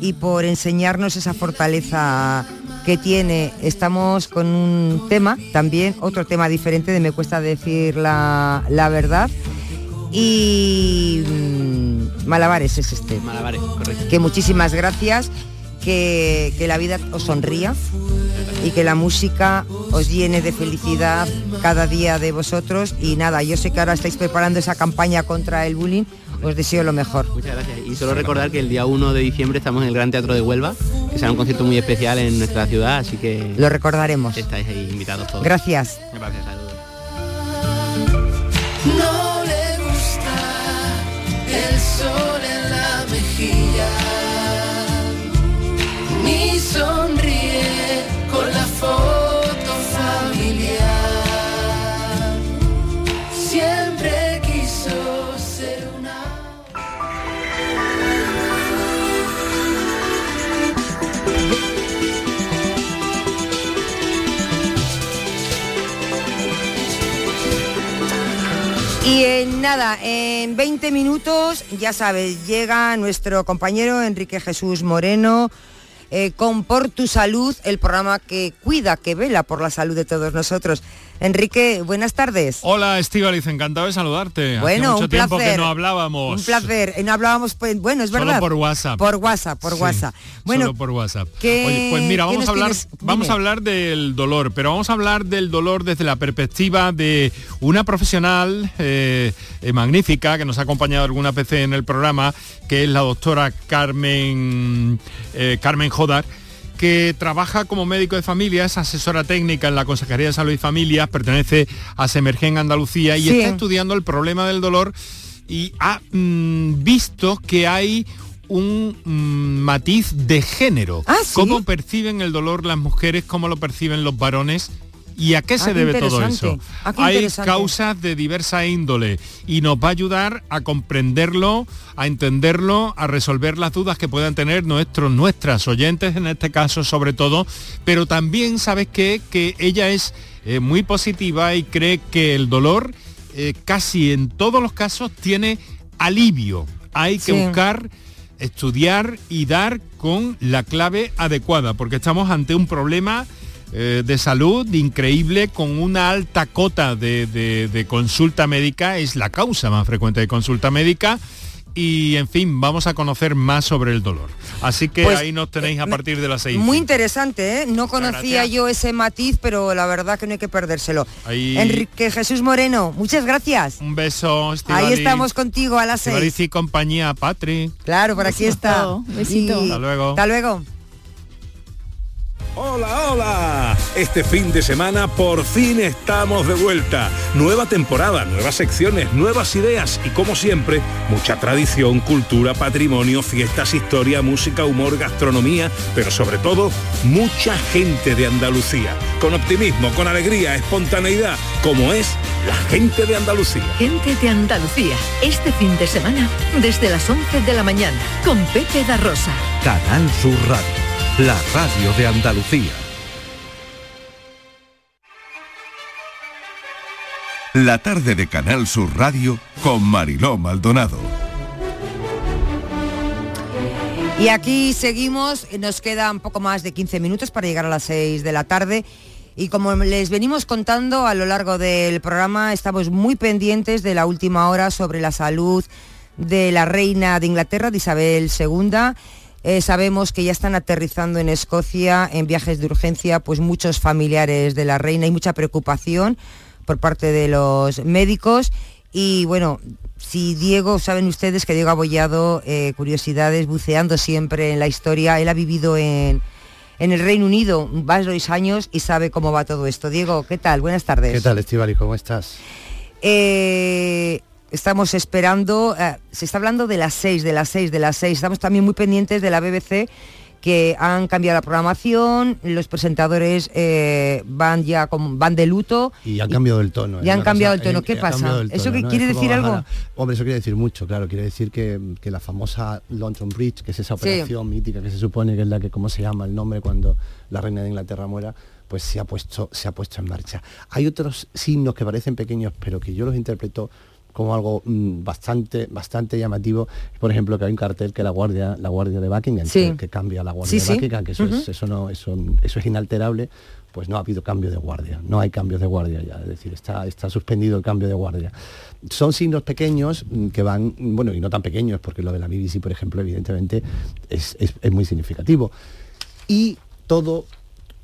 y por enseñarnos esa fortaleza que tiene. Estamos con un tema también, otro tema diferente de Me cuesta decir la, la verdad. Y mm, Malabares es este. Malabares, correcto. Que muchísimas gracias, que, que la vida os sonría y que la música os llene de felicidad cada día de vosotros. Y nada, yo sé que ahora estáis preparando esa campaña contra el bullying. Os deseo lo mejor. Muchas gracias. Y solo recordar que el día 1 de diciembre estamos en el Gran Teatro de Huelva, que será un concierto muy especial en nuestra ciudad, así que... Lo recordaremos. Estáis ahí invitados todos. Gracias. Gracias, sol en la mejilla, nada, en 20 minutos, ya sabes, llega nuestro compañero Enrique Jesús Moreno eh, con Por tu Salud, el programa que cuida, que vela por la salud de todos nosotros. Enrique, buenas tardes. Hola Estivaliz, encantado de saludarte. Bueno, Hace mucho un tiempo placer. que no hablábamos. Un placer. Eh, No hablábamos, pues, bueno, es Solo verdad. por WhatsApp. Por WhatsApp, por Sí, WhatsApp. Bueno, Solo por WhatsApp. ¿qué- Oye, pues mira, vamos a hablar, tienes? vamos Dime. a hablar del dolor, pero vamos a hablar del dolor desde la perspectiva de una profesional eh, eh, magnífica que nos ha acompañado alguna vez en el programa, que es la doctora Carmen eh, Carmen Jodar que trabaja como médico de familia, es asesora técnica en la Consejería de Salud y Familias, pertenece a Semergen Andalucía y Sí. está estudiando el problema del dolor y ha mm, visto que hay un mm, matiz de género. Ah, ¿sí? ¿Cómo perciben el dolor las mujeres? ¿Cómo lo perciben los varones? ¿Y a qué Ah, se qué debe todo eso? Ah, Hay causas de diversa índole y nos va a ayudar a comprenderlo, a entenderlo, a resolver las dudas que puedan tener nuestros, nuestras oyentes en este caso sobre todo, pero también sabes qué? que ella es eh, muy positiva y cree que el dolor eh, casi en todos los casos tiene alivio. Hay que Sí. buscar estudiar y dar con la clave adecuada, porque estamos ante un problema eh, de salud increíble con una alta cota de, de- de consulta médica, es la causa más frecuente de consulta médica. Y en fin, vamos a conocer más sobre el dolor. Así que Pues, ahí nos tenéis a partir de las seis. muy interesante, ¿eh? No conocía gracias. yo ese matiz, pero la verdad que no hay que perdérselo. Ahí- Enrique Jesús Moreno, muchas gracias. Un beso, Ahí estamos contigo a las seis. Y compañía, Patri. Claro, por aquí está. besito. Y- Hasta luego. Hasta luego. Hola, hola. Este fin de semana por fin estamos de vuelta. Nueva temporada, nuevas secciones, nuevas ideas y como siempre, mucha tradición, cultura, patrimonio, fiestas, historia, música, humor, gastronomía, pero sobre todo, mucha gente de Andalucía. Con optimismo, con alegría, espontaneidad, como es la gente de Andalucía. Gente de Andalucía, este fin de semana, desde las 11 de la mañana, con Pepe da Rosa. Canal Sur Radio, la radio de Andalucía. La tarde de Canal Sur Radio con Mariló Maldonado. Y aquí seguimos, nos quedan poco más de 15 minutos para llegar a las 6 de la tarde. Y como les venimos contando a lo largo del programa, estamos muy pendientes de la última hora sobre la salud de la reina de Inglaterra, de Isabel II. Eh, sabemos que ya están aterrizando en Escocia en viajes de urgencia pues muchos familiares de la reina y mucha preocupación por parte de los médicos. Y bueno, si Diego, saben ustedes que Diego ha abollado eh, curiosidades, buceando siempre en la historia, él ha vivido en, en el Reino Unido varios años y sabe cómo va todo esto. Diego, ¿qué tal? Buenas tardes. ¿Qué tal, Estivali? ¿Cómo estás? Eh, estamos esperando, eh, se está hablando de las 6, de las 6, de las 6. Estamos también muy pendientes de la BBC que han cambiado la programación, los presentadores eh, van ya con, van de luto. Y han cambiado el tono. Ya han cambiado el tono. ¿Qué pasa? ¿Eso que quiere decir algo? hombre, eso quiere decir mucho, claro. Quiere decir que, que, la famosa London Bridge, que es esa operación mítica que se supone que es la que, ¿cómo se llama el nombre cuando la reina de Inglaterra muera? pues se ha puesto se ha puesto en marcha. Hay otros signos que parecen pequeños, pero que yo los interpreto como algo mm, bastante bastante llamativo. Por ejemplo que hay un cartel que la guardia la guardia de Buckingham que, cambia la guardia de Buckingham que eso, es, eso no eso, eso es inalterable pues no ha habido cambio de guardia no hay cambios de guardia ya es decir está está suspendido el cambio de guardia. Son signos pequeños mm, que van bueno y no tan pequeños porque lo de la BBC por ejemplo evidentemente es, es, es muy significativo. Y todo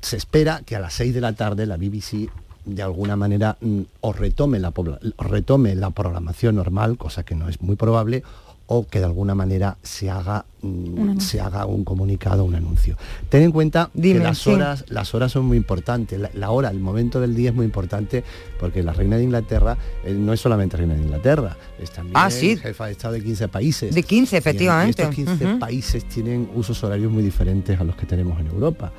se espera que a las 6 de la tarde la BBC de alguna manera mm, o retome la, retome la programación normal, cosa que no es muy probable, o que de alguna manera se haga, mm, se haga un comunicado, un anuncio. Ten en cuenta que las horas, las horas son muy importantes, la, hora, el momento del día es muy importante, porque la reina de Inglaterra eh, no es solamente reina de Inglaterra, es también ah, ¿sí? jefa de Estado de 15 países. De 15, efectivamente. Y estos 15 países tienen usos horarios muy diferentes a los que tenemos en Europa.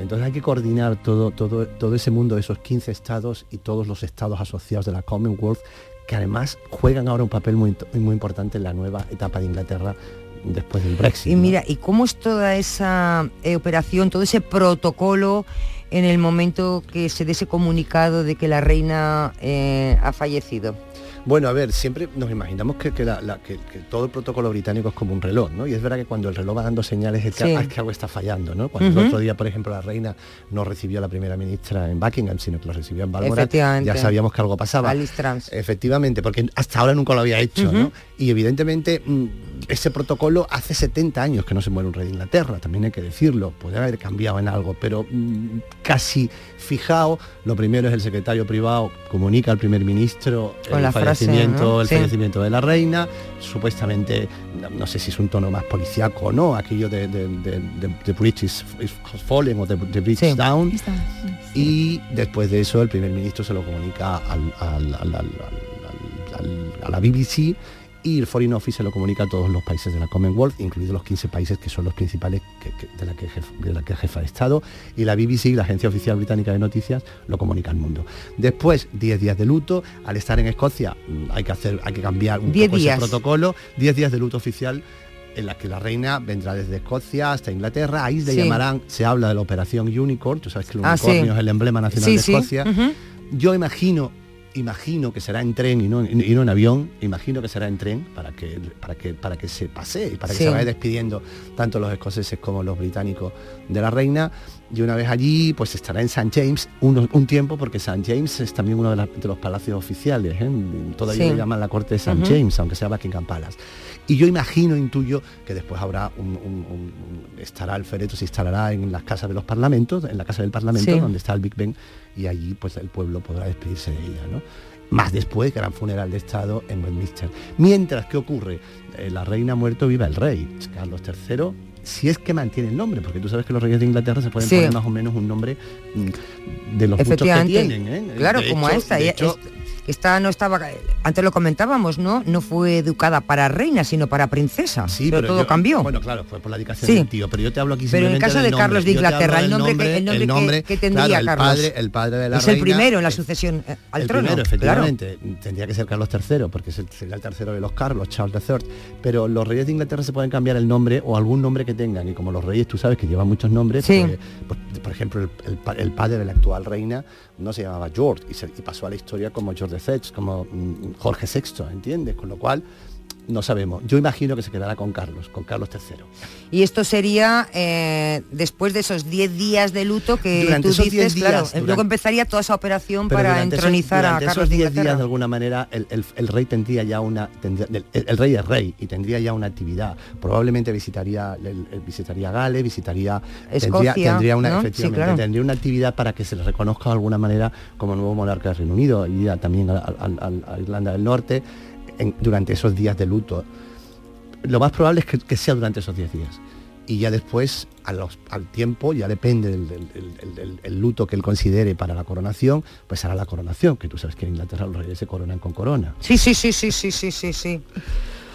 Entonces hay que coordinar todo, todo, todo ese mundo esos 15 estados y todos los estados asociados de la Commonwealth, que además juegan ahora un papel muy, muy importante en la nueva etapa de Inglaterra después del Brexit. Y mira, ¿y cómo es toda esa eh, operación, todo ese protocolo en el momento que se dé ese comunicado de que la reina eh, ha fallecido? Bueno, a ver, siempre nos imaginamos que, todo el protocolo británico es como un reloj, ¿no? Y es verdad que cuando el reloj va dando señales es que, algo está fallando, ¿no? Cuando el otro día, por ejemplo, la reina no recibió a la primera ministra en Buckingham, sino que lo recibió en Balmoral, ya sabíamos que algo pasaba. Efectivamente, porque hasta ahora nunca lo había hecho, ¿no? Y evidentemente mm, ese protocolo hace 70 años que no se muere un rey de Inglaterra, también hay que decirlo, puede haber cambiado en algo, pero mm, casi fijado, lo primero es el secretario privado comunica al primer ministro el fallecimiento, el fallecimiento de la reina, supuestamente, no sé si es un tono más policíaco o no, aquello de, de, British Fallen o de, British Down, y después de eso el primer ministro se lo comunica a la BBC y el Foreign Office se lo comunica a todos los países de la Commonwealth, incluidos los 15 países que son los principales de, la que de la que jefa de Estado, y la BBC, la Agencia Oficial Británica de Noticias, lo comunica al mundo. Después, 10 días de luto, al estar en Escocia mm, hay que, hacer, hay que cambiar un poco ese protocolo, 10 días de luto oficial en la que la reina vendrá desde Escocia hasta Inglaterra, ahí le llamarán, se habla de la operación Unicorn, tú sabes que el ah, unicornio es el emblema nacional de Escocia. Yo imagino imagino que será en tren y no, y no, en avión, imagino que será en tren para que, para que, para que se pase y para que se vaya despidiendo tanto los escoceses como los británicos de la reina. Y una vez allí, pues estará en St. James un, tiempo, porque St. James es también uno de, los palacios oficiales, ¿eh? todavía le llaman la corte de St. James, aunque sea Buckingham Palace. Y yo imagino, intuyo, que después habrá un, estará el féretro, se instalará en las casas de los parlamentos, en la casa del parlamento, donde está el Big Ben, y allí pues el pueblo podrá despedirse de ella, ¿no? Más después, gran funeral de Estado en Westminster. Mientras, ¿qué ocurre? Eh, la reina ha muerto, viva el rey. Carlos III si es que mantiene el nombre, porque tú sabes que los reyes de Inglaterra se pueden poner más o menos un nombre mm, de los muchos que tienen. ¿eh? Claro, como esta. Esta no estaba, antes lo comentábamos, ¿no? No fue educada para reina, sino para princesa. Sí, pero, todo cambió. Bueno, claro, fue por la dedicación del tío, pero yo te hablo aquí Pero en el caso de Carlos de Inglaterra, el nombre, que, el nombre, que, tendría Carlos. Padre, el padre de la es reina. El primero en la sucesión eh, al el trono. Primero, efectivamente. Tendría que ser Carlos III, porque sería el tercero de los Carlos, Charles III. Pero los reyes de Inglaterra se pueden cambiar el nombre o algún nombre que tengan. Y como los reyes, tú sabes que llevan muchos nombres, pues, pues, por ejemplo, el, el, padre de la actual reina no se llamaba George y, pasó a la historia como George VI, como mm, Jorge VI, ¿entiendes? Con lo cual no sabemos. Yo imagino que se quedará con Carlos, con Carlos III. Y esto sería eh, después de esos 10 días de luto que Durante tú esos dices, 10 días, claro, durante- luego empezaría toda esa operación para esos- entronizar a Carlos esos de 10 días de alguna manera el, el- el rey tendría ya una tendría- el, el rey es rey y tendría ya una actividad probablemente visitaría visitaría Gales visitaría Escocia, tendría, tendría una ¿no? Sí, efectivamente claro. tendría una actividad para que se le reconozca de alguna manera como nuevo monarca del Reino Unido iría también a, a- a- a Irlanda del Norte durante esos días de luto. Lo más probable es que, sea durante esos 10 días. Y ya después a los- al tiempo ya depende del, del- del- del- el luto que él considere para la coronación pues hará la coronación que tú sabes que en Inglaterra los reyes se coronan con corona. Sí, sí, sí, sí, sí, sí, sí, sí.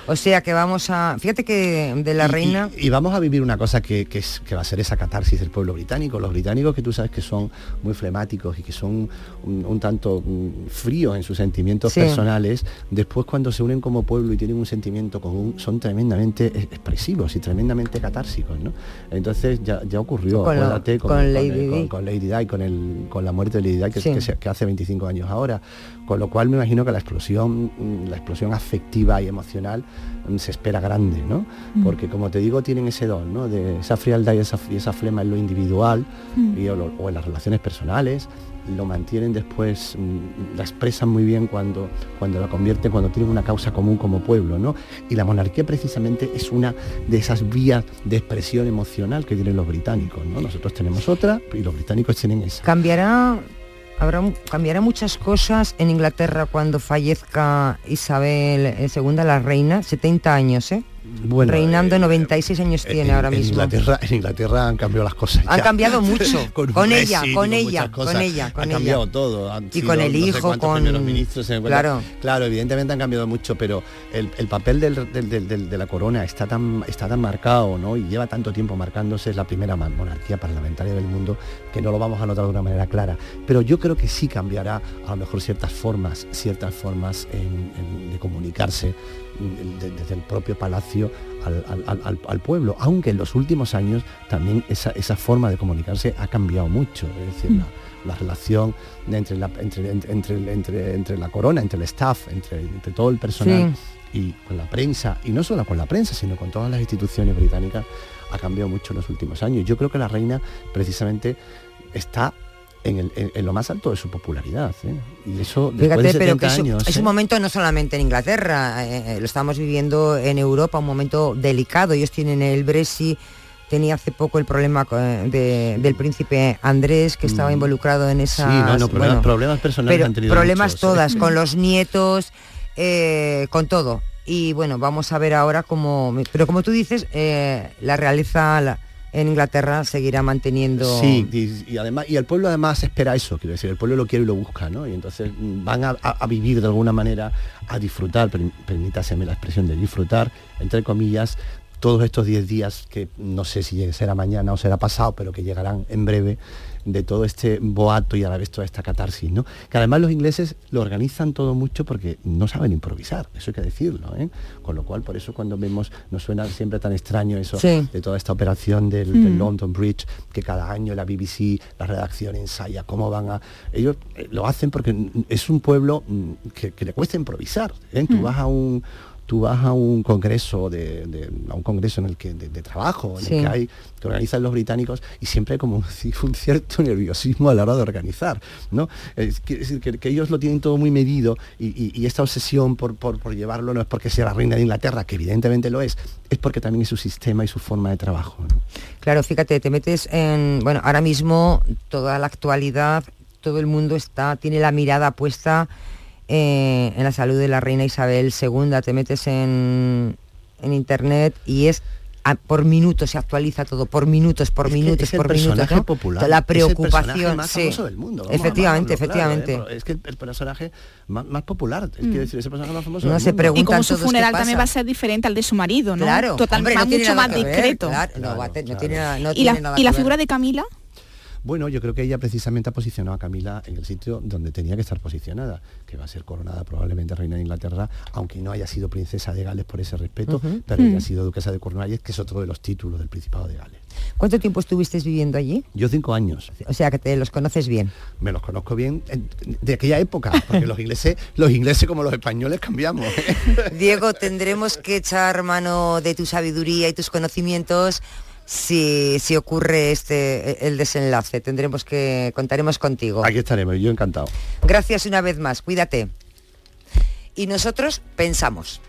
O sea que vamos a... Fíjate que de la Y- reina... Y, y vamos a vivir una cosa que, que es, que va a ser esa catarsis del pueblo británico. Los británicos que tú sabes que son muy flemáticos y que son un, un tanto mm, fríos en sus sentimientos Sí. personales, después cuando se unen como pueblo y tienen un sentimiento común, son tremendamente expresivos y tremendamente catársicos. ¿no? Entonces ya, ya ocurrió, Con acuérdate, con Lady Di. con- con Lady Di, con, el, con la muerte de Lady Di, que, Sí. que se- que hace 25 años ahora. Con lo cual me imagino que la explosión, mm, la explosión afectiva y emocional mm, se espera grande, ¿no? Mm. Porque como te digo, tienen ese don, ¿no? De esa frialdad y esa, y esa flema en lo individual Mm. y o, lo- o en las relaciones personales, lo mantienen después, la expresan muy bien cuando, cuando la convierten, cuando tienen una causa común como pueblo, ¿no? Y la monarquía precisamente es una de esas vías de expresión emocional que tienen los británicos, ¿no? Nosotros tenemos otra y los británicos tienen esa. Cambiará, habrá, cambiará muchas cosas en Inglaterra cuando fallezca Isabel II, la reina, 70 años, ¿eh? Bueno, Reinando 96 años tiene en, ahora en mismo. Inglaterra, en Inglaterra han cambiado las cosas. Han ya. cambiado mucho. Con ella, con ella, cosas. con ella, con ella. cambiado todo. han Y sido con el no hijo, con- primeros ministros se encuentran. Claro. Claro, evidentemente han cambiado mucho, pero el, el papel del- del- del- del- de la corona está tan, está tan marcado, ¿no? Y lleva tanto tiempo marcándose, es la primera monarquía parlamentaria del mundo, que no lo vamos a notar de una manera clara. Pero yo creo que sí cambiará a lo mejor ciertas formas, ciertas formas en- en- de comunicarse desde el propio palacio al, al- al- pueblo, aunque en los últimos años también esa, esa forma de comunicarse ha cambiado mucho, es decir, la, la relación entre, la, entre, entre, entre, entre- la corona, entre el staff, entre, entre todo el personal y con la prensa, y no solo con la prensa, sino con todas las instituciones británicas, ha cambiado mucho en los últimos años. Yo creo que la reina precisamente está en, el- en- en lo más alto de su popularidad. ¿eh? Y eso Fíjate, de pero 70 que es, años. es ¿eh? un momento no solamente en Inglaterra, eh, lo estamos viviendo en Europa, un momento delicado. Ellos tienen el Brexit, tenía hace poco el problema de- del príncipe Andrés, que estaba Mm. involucrado en esas... Sí, no, no, problemas- problemas personales pero han tenido Problemas muchos, todas, ¿eh? con los nietos, eh, con todo. Y bueno, vamos a ver ahora cómo... Pero como tú dices, eh, la realeza la- en Inglaterra seguirá manteniendo... Sí, y, además, y el pueblo además espera eso, quiero decir, el pueblo lo quiere y lo busca, ¿no? Y entonces mm, van a, a- vivir de alguna manera, a disfrutar, per- permítaseme la expresión de disfrutar, entre comillas, todos estos 10 días, que no sé si será mañana o será pasado, pero que llegarán en breve, de todo este boato y a la vez toda esta catarsis, ¿no? Que además los ingleses lo organizan todo mucho porque no saben improvisar, eso hay que decirlo, ¿eh? Con lo cual, por eso cuando vemos, nos suena siempre tan extraño eso Sí. de toda esta operación del, del Mm. London Bridge, que cada año la BBC, la redacción ensaya cómo van a... Ellos eh, lo hacen porque es un pueblo mm, que, que le cuesta improvisar. ¿eh? Tú Mm. vas a un tú vas a un congreso de, de- a un congreso en el que de, de trabajo en Sí. el que hay que organizan los británicos y siempre hay como un, cierto nerviosismo a la hora de organizar no es, decir que, que ellos lo tienen todo muy medido y, y- y esta obsesión por, por- por llevarlo no es porque sea la reina de Inglaterra que evidentemente lo es es porque también es su sistema y su forma de trabajo ¿no? Claro, fíjate, te metes en, bueno, ahora mismo toda la actualidad, todo el mundo está, tiene la mirada puesta eh, en la salud de la reina Isabel II, te metes en, en internet y es a- por minutos se actualiza todo, por minutos, por Es que minutos, es el por minutos. personaje ¿no? popular, La es el personaje preocupación, más sí. famoso del mundo. vamos efectivamente, hablarlo, efectivamente. ¿eh? Es que el, personaje más, más popular, es Mm. que decir, es el personaje más famoso No del se mundo. preguntan Y como su funeral también va a ser diferente al de su marido, ¿no? Claro, Totalmente, hombre, no mucho nada más discreto. claro, no va a te- no tiene nada- no ¿Y tiene la, nada y que la ver. figura de Camila? Bueno, yo creo que ella precisamente ha posicionado a Camila en el sitio donde tenía que estar posicionada, que va a ser coronada probablemente reina de Inglaterra, aunque no haya sido princesa de Gales por ese respeto, pero ella Mm. ha sido duquesa de Cornualles, que es otro de los títulos del Principado de Gales. ¿Cuánto tiempo estuviste viviendo allí? Yo cinco años. O sea que te los conoces bien. Me los conozco bien en- de aquella época, porque los ingleses, los ingleses como los españoles cambiamos. Diego, tendremos que echar mano de tu sabiduría y tus conocimientos si, si ocurre este el desenlace. Tendremos que contaremos contigo. Aquí estaremos, yo encantado. Gracias una vez más, cuídate. Y nosotros pensamos.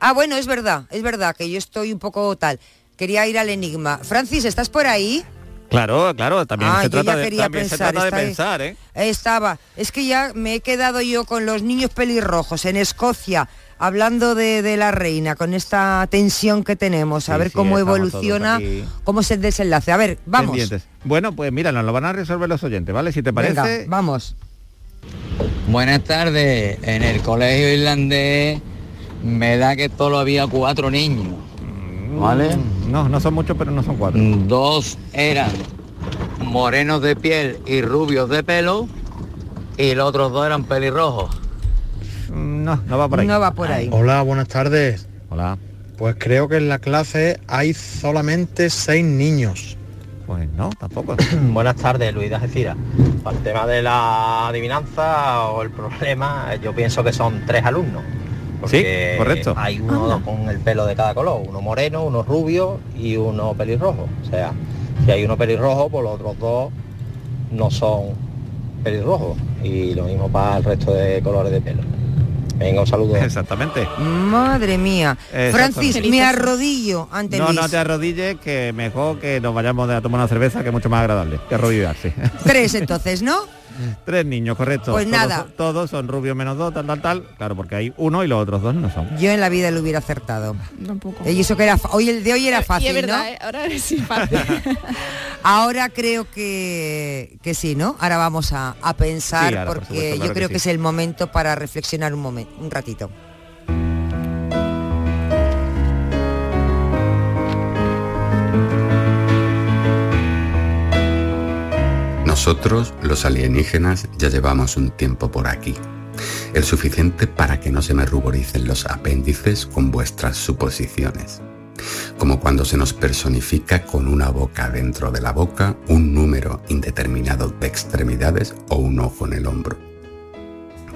Ah, bueno, es verdad, es verdad que yo estoy un poco tal. Quería ir al enigma. Francis, ¿estás por ahí? Claro, claro, también Ah, se yo trata, ya de, se trata pensar, ¿eh? Estaba. Es que ya me he quedado yo con los niños pelirrojos en Escocia, hablando de, de la reina, con esta tensión que tenemos, a Sí, ver sí, cómo evoluciona, cómo es el desenlace. A ver, vamos. Pendientes. Bueno, pues mira, nos lo van a resolver los oyentes, ¿vale? Si te parece. Venga, vamos. Buenas tardes. En el colegio irlandés me da que solo había cuatro niños. ¿Vale? Mm, No, no son muchos, pero no son cuatro. Dos eran morenos de piel y rubios de pelo y los otros dos eran pelirrojos. No, no va por ahí. No va por ahí. Hola, buenas tardes. Hola. Pues creo que en la clase hay solamente seis niños. Pues no, tampoco. Buenas tardes, Luis de Algeciras. Para el tema de la adivinanza o el problema, yo pienso que son tres alumnos. Porque Sí, correcto. Hay uno con el pelo de cada color, uno moreno, uno rubio y uno pelirrojo. O sea, si hay uno pelirrojo, pues los otros dos no son pelirrojos. Y lo mismo para el resto de colores de pelo. Venga, un saludo. Exactamente. Madre mía. Francis, me arrodillo ante No, Luis. no te arrodilles, que mejor que nos vayamos a tomar una cerveza, que es mucho más agradable que arrodillarse. Tres entonces, ¿no? Tres niños, correcto. Pues Todos nada. son- Todos son rubios menos dos, tal, tal, tal. Claro, porque hay uno y los otros dos no son. Yo en la vida lo hubiera acertado. Tampoco. Y eso que era hoy el de hoy era fácil, y es verdad, ¿no? ¿eh? ahora sí fácil. Ahora creo que, que sí, ¿no? Ahora vamos a, a pensar Sí, ahora, por porque supuesto, yo claro que creo que, sí. es el momento para reflexionar un momento, un ratito. Nosotros, los alienígenas, ya llevamos un tiempo por aquí. El suficiente para que no se me ruboricen los apéndices con vuestras suposiciones. Como cuando se nos personifica con una boca dentro de la boca, un número indeterminado de extremidades o un ojo en el hombro.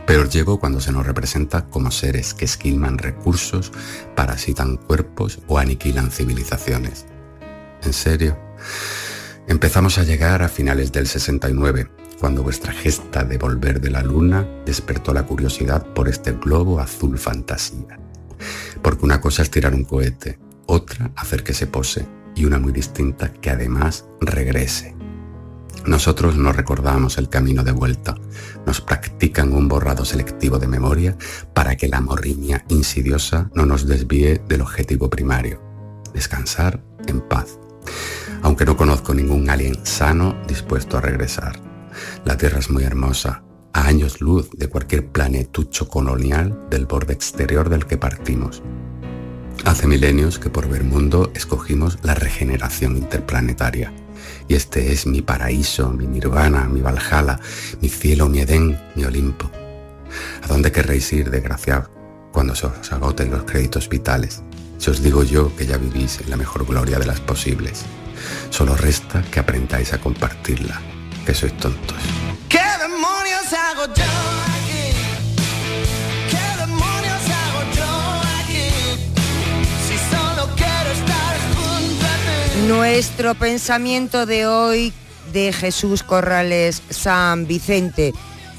Peor llego cuando se nos representa como seres que esquilman recursos, parasitan cuerpos o aniquilan civilizaciones. ¿En serio? Empezamos a llegar a finales del 69, cuando vuestra gesta de volver de la luna despertó la curiosidad por este globo azul fantasía. Porque una cosa es tirar un cohete, otra hacer que se pose y una muy distinta que además regrese. Nosotros no recordamos el camino de vuelta, nos practican un borrado selectivo de memoria para que la morriña insidiosa no nos desvíe del objetivo primario, descansar en paz. Aunque no conozco ningún alien sano dispuesto a regresar. La Tierra es muy hermosa, a años luz de cualquier planetucho colonial del borde exterior del que partimos. Hace milenios que por ver mundo escogimos la regeneración interplanetaria. Y este es mi paraíso, mi nirvana, mi Valhalla, mi cielo, mi Edén, mi Olimpo. ¿A dónde querréis ir, desgraciados, cuando se os agoten los créditos vitales? Si os digo yo que ya vivís en la mejor gloria de las posibles. Solo resta que aprendáis a compartirla, que sois tontos. Nuestro pensamiento de hoy de Jesús Corrales San Vicente.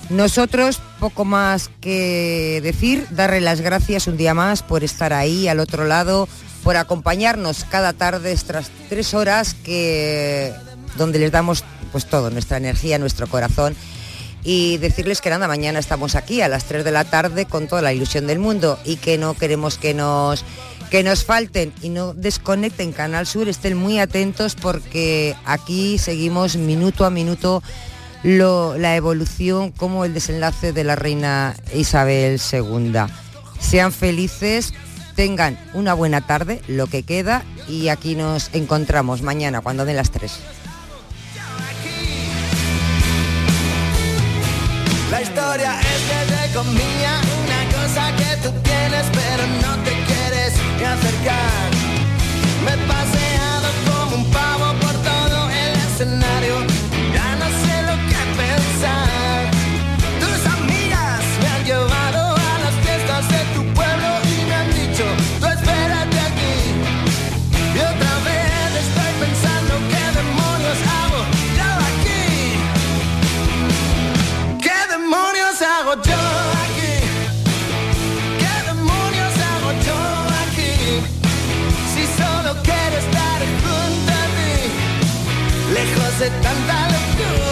Nosotros poco más que decir, darle las gracias un día más por estar ahí al otro lado, por acompañarnos cada tarde estas tres horas que donde les damos pues todo, nuestra energía, nuestro corazón y decirles que nada, mañana estamos aquí a las 3 de la tarde con toda la ilusión del mundo y que no queremos que nos que nos falten y no desconecten Canal Sur, estén muy atentos porque aquí seguimos minuto a minuto la evolución como el desenlace de la reina Isabel II. Sean felices, tengan una buena tarde, lo que queda, y aquí nos encontramos mañana cuando den las 3. La historia es te comía una cosa que tú tienes pero no te quieres ni acercar. said, done by the good.